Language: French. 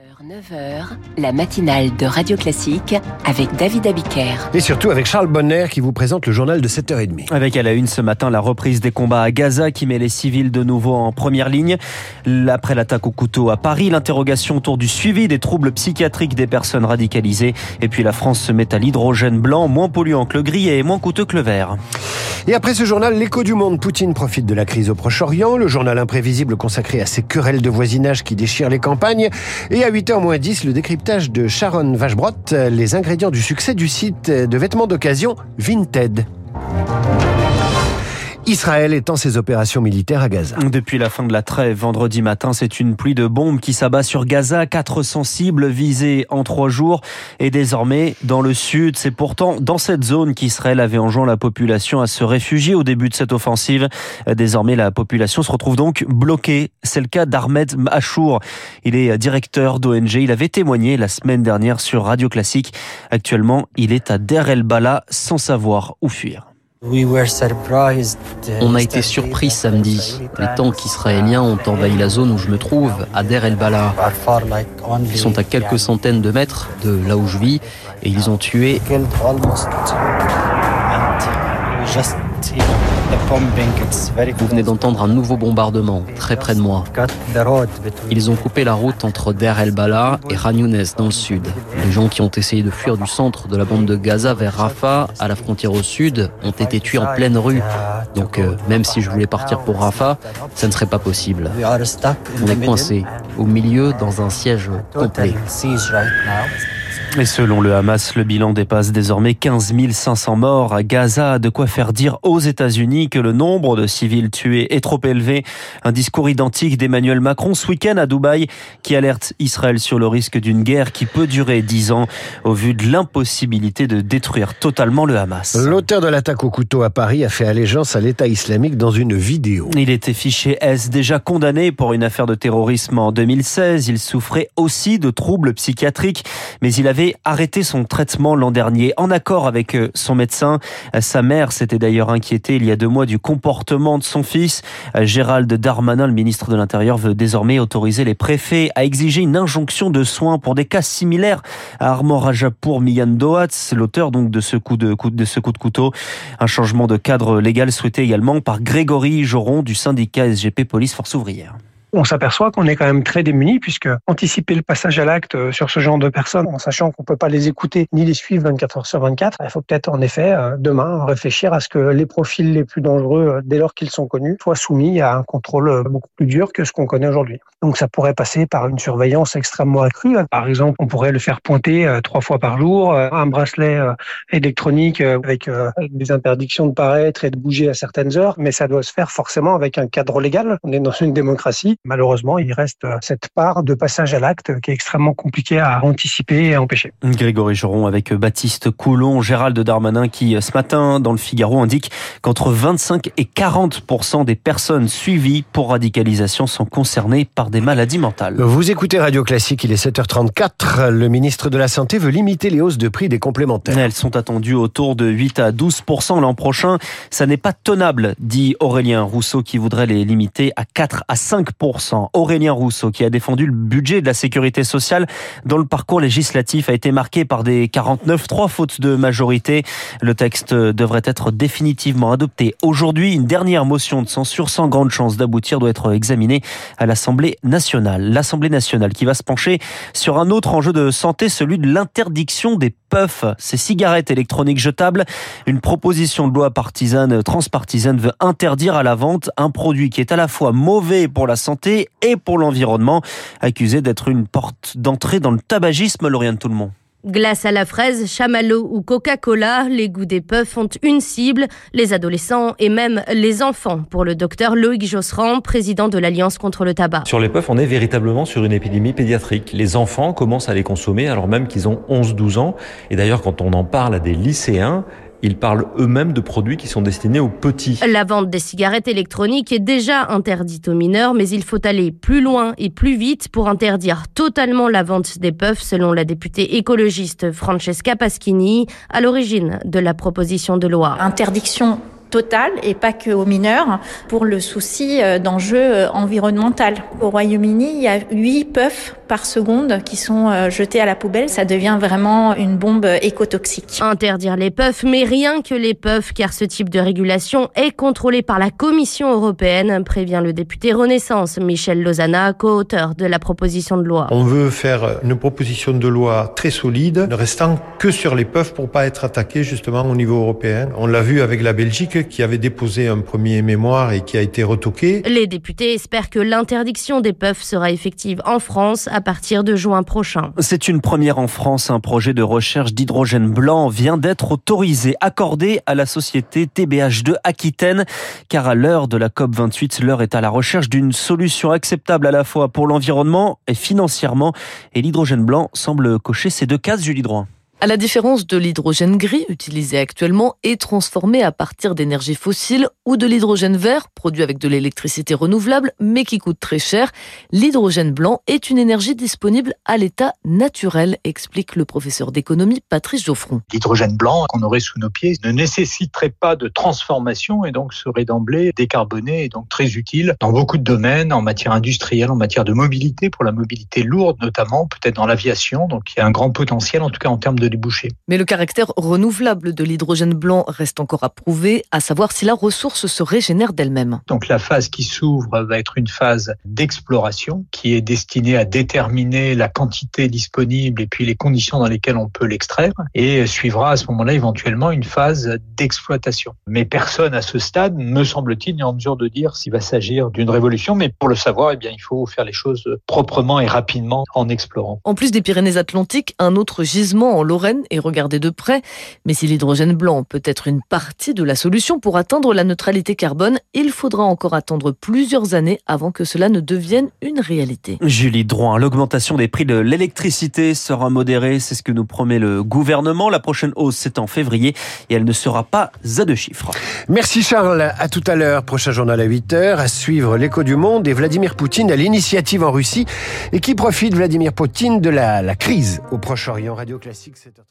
9h, la matinale de Radio Classique avec David Abiker. Et surtout avec Charles Bonner qui vous présente le journal de 7h30. Avec à la une ce matin la reprise des combats à Gaza qui met les civils de nouveau en première ligne. Après l'attaque au couteau à Paris, l'interrogation autour du suivi des troubles psychiatriques des personnes radicalisées. Et puis la France se met à l'hydrogène blanc, moins polluant que le gris et moins coûteux que le vert. Et après ce journal, l'écho du monde, Poutine profite de la crise au Proche-Orient. Le journal imprévisible consacré à ces querelles de voisinage qui déchirent les campagnes. Et à 8h moins 10, le décryptage de Sharon Vachebrot, les ingrédients du succès du site de vêtements d'occasion Vinted. Israël étend ses opérations militaires à Gaza. Depuis la fin de la trêve vendredi matin, c'est une pluie de bombes qui s'abat sur Gaza. 400 cibles visées en trois jours. Et désormais, dans le sud, c'est pourtant dans cette zone qu'Israël avait enjoint la population à se réfugier au début de cette offensive. Désormais, la population se retrouve donc bloquée. C'est le cas d'Ahmed Machour. Il est directeur d'ONG. Il avait témoigné la semaine dernière sur Radio Classique. Actuellement, il est à Der El Bala sans savoir où fuir. On a été surpris samedi. Les tanks israéliens ont envahi la zone où je me trouve, à Der El Bala. Ils sont à quelques centaines de mètres de là où je vis et ils ont tué vous venez d'entendre un nouveau bombardement très près de moi. Ils ont coupé la route entre Der El Bala et Khan dans le sud. Les gens qui ont essayé de fuir du centre de la bande de Gaza vers Rafah, à la frontière au sud, ont été tués en pleine rue. Donc euh, même si je voulais partir pour Rafah, ça ne serait pas possible. On est coincé au milieu dans un siège complet. Et selon le Hamas, le bilan dépasse désormais 15 500 morts à Gaza, de quoi faire dire aux États-Unis que le nombre de civils tués est trop élevé. Un discours identique d'Emmanuel Macron ce week-end à Dubaï qui alerte Israël sur le risque d'une guerre qui peut durer 10 ans au vu de l'impossibilité de détruire totalement le Hamas. L'auteur de l'attaque au couteau à Paris a fait allégeance à l'État islamique dans une vidéo. Il était fiché S, déjà condamné pour une affaire de terrorisme en 2016. Il souffrait aussi de troubles psychiatriques, mais il avait arrêté son traitement l'an dernier en accord avec euh, son médecin. Sa mère s'était d'ailleurs inquiétée il y a deux mois du comportement de son fils. Euh, Gérald Darmanin, le ministre de l'Intérieur, veut désormais autoriser les préfets à exiger une injonction de soins pour des cas similaires à Armand Rajapour Miyan Dohatz, l'auteur donc de ce coup de, de ce coup de couteau. Un changement de cadre légal souhaité également par Grégory Joron du syndicat SGP Police Force Ouvrière on s'aperçoit qu'on est quand même très démunis puisque anticiper le passage à l'acte euh, sur ce genre de personnes en sachant qu'on peut pas les écouter ni les suivre 24 heures sur 24, il faut peut-être en effet euh, demain réfléchir à ce que les profils les plus dangereux euh, dès lors qu'ils sont connus soient soumis à un contrôle beaucoup plus dur que ce qu'on connaît aujourd'hui. Donc ça pourrait passer par une surveillance extrêmement accrue. Par exemple, on pourrait le faire pointer trois fois par jour, un bracelet électronique avec des interdictions de paraître et de bouger à certaines heures, mais ça doit se faire forcément avec un cadre légal. On est dans une démocratie malheureusement, il reste euh, cette part de passage à l'acte qui est extrêmement compliquée à anticiper et à empêcher. Grégory Joron avec Baptiste Coulon, Gérald Darmanin qui euh, ce matin dans le Figaro indique qu'entre 25 et 40 des personnes suivies pour radicalisation sont concernées par des maladies mentales. Vous écoutez Radio Classique, il est 7h34. Le ministre de la Santé veut limiter les hausses de prix des complémentaires. Elles sont attendues autour de 8 à 12 l'an prochain. Ça n'est pas tenable, dit Aurélien Rousseau qui voudrait les limiter à 4 à 5 Aurélien Rousseau, qui a défendu le budget de la sécurité sociale dont le parcours législatif a été marqué par des 49 trois fautes de majorité. Le texte devrait être définitivement adopté aujourd'hui. Une dernière motion de censure sans grande chance d'aboutir doit être examinée à l'Assemblée nationale. L'Assemblée nationale qui va se pencher sur un autre enjeu de santé, celui de l'interdiction des puffs, ces cigarettes électroniques jetables. Une proposition de loi partisane, transpartisane veut interdire à la vente un produit qui est à la fois mauvais pour la santé et pour l'environnement, accusé d'être une porte d'entrée dans le tabagisme, Lauriane Tout le monde. Glace à la fraise, chamallow ou Coca-Cola, les goûts des puffs ont une cible, les adolescents et même les enfants, pour le docteur Loïc Josserand, président de l'Alliance contre le tabac. Sur les puffs, on est véritablement sur une épidémie pédiatrique. Les enfants commencent à les consommer alors même qu'ils ont 11-12 ans. Et d'ailleurs, quand on en parle à des lycéens, ils parlent eux-mêmes de produits qui sont destinés aux petits. La vente des cigarettes électroniques est déjà interdite aux mineurs, mais il faut aller plus loin et plus vite pour interdire totalement la vente des puffs, selon la députée écologiste Francesca Paschini, à l'origine de la proposition de loi. Interdiction total et pas que aux mineurs pour le souci euh, d'enjeux environnemental. Au Royaume-Uni, il y a 8 puffs par seconde qui sont jetés à la poubelle. Ça devient vraiment une bombe écotoxique. Interdire les puffs, mais rien que les puffs, car ce type de régulation est contrôlé par la Commission européenne, prévient le député Renaissance Michel Lozana, co-auteur de la proposition de loi. On veut faire une proposition de loi très solide, ne restant que sur les puffs pour pas être attaqué justement au niveau européen. On l'a vu avec la Belgique qui avait déposé un premier mémoire et qui a été retoqué. Les députés espèrent que l'interdiction des puffs sera effective en France à partir de juin prochain. C'est une première en France. Un projet de recherche d'hydrogène blanc vient d'être autorisé, accordé à la société TBH2 Aquitaine, car à l'heure de la COP28, l'heure est à la recherche d'une solution acceptable à la fois pour l'environnement et financièrement. Et l'hydrogène blanc semble cocher ces deux cases, Julie Droit. À la différence de l'hydrogène gris utilisé actuellement et transformé à partir d'énergie fossile ou de l'hydrogène vert produit avec de l'électricité renouvelable mais qui coûte très cher, l'hydrogène blanc est une énergie disponible à l'état naturel, explique le professeur d'économie Patrice Geoffron. L'hydrogène blanc qu'on aurait sous nos pieds ne nécessiterait pas de transformation et donc serait d'emblée décarboné et donc très utile dans beaucoup de domaines, en matière industrielle, en matière de mobilité, pour la mobilité lourde notamment, peut-être dans l'aviation. Donc il y a un grand potentiel en tout cas en termes de mais le caractère renouvelable de l'hydrogène blanc reste encore à prouver, à savoir si la ressource se régénère d'elle-même. Donc la phase qui s'ouvre va être une phase d'exploration qui est destinée à déterminer la quantité disponible et puis les conditions dans lesquelles on peut l'extraire et suivra à ce moment-là éventuellement une phase d'exploitation. Mais personne à ce stade, me semble-t-il, n'est en mesure de dire s'il va s'agir d'une révolution, mais pour le savoir, eh bien, il faut faire les choses proprement et rapidement en explorant. En plus des Pyrénées-Atlantiques, un autre gisement en Lorraine et regarder de près. Mais si l'hydrogène blanc peut être une partie de la solution pour atteindre la neutralité carbone, il faudra encore attendre plusieurs années avant que cela ne devienne une réalité. Julie Drouin, l'augmentation des prix de l'électricité sera modérée, c'est ce que nous promet le gouvernement. La prochaine hausse, c'est en février et elle ne sera pas à deux chiffres. Merci Charles, à tout à l'heure. Prochain journal à 8h, à suivre l'écho du monde et Vladimir Poutine à l'initiative en Russie et qui profite Vladimir Poutine de la, la crise au Proche-Orient. Radio Classique, 7h30.